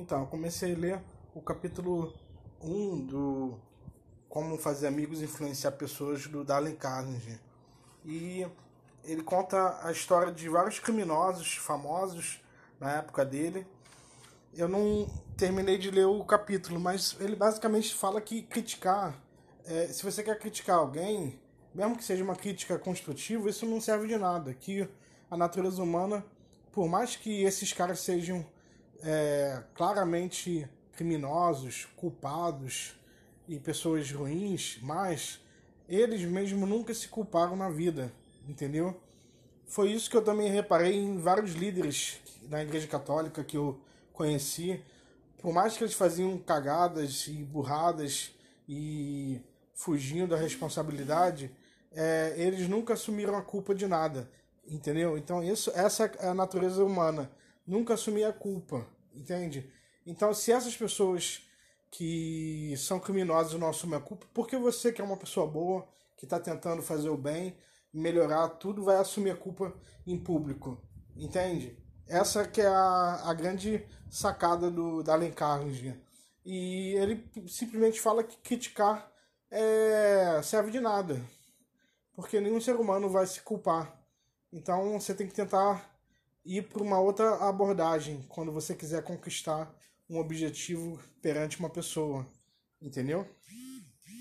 Então, eu comecei a ler o capítulo 1 do Como Fazer Amigos Influenciar Pessoas do Dalen Carnegie. E ele conta a história de vários criminosos famosos na época dele. Eu não terminei de ler o capítulo, mas ele basicamente fala que criticar, é, se você quer criticar alguém, mesmo que seja uma crítica construtiva, isso não serve de nada. Que a natureza humana, por mais que esses caras sejam é, claramente criminosos, culpados e pessoas ruins, mas eles mesmo nunca se culparam na vida, entendeu? Foi isso que eu também reparei em vários líderes na Igreja Católica que eu conheci. Por mais que eles faziam cagadas e burradas e fugindo da responsabilidade, é, eles nunca assumiram a culpa de nada, entendeu? Então isso, essa é a natureza humana, nunca assumir a culpa, entende? Então se essas pessoas que são criminosas não assumem a culpa, porque você que é uma pessoa boa, que está tentando fazer o bem, melhorar tudo, vai assumir a culpa em público, entende? Essa que é a, a grande sacada do, da Allen Carnegie. E ele simplesmente fala que criticar é, serve de nada, porque nenhum ser humano vai se culpar. Então você tem que tentar ir para uma outra abordagem quando você quiser conquistar um objetivo perante uma pessoa, entendeu?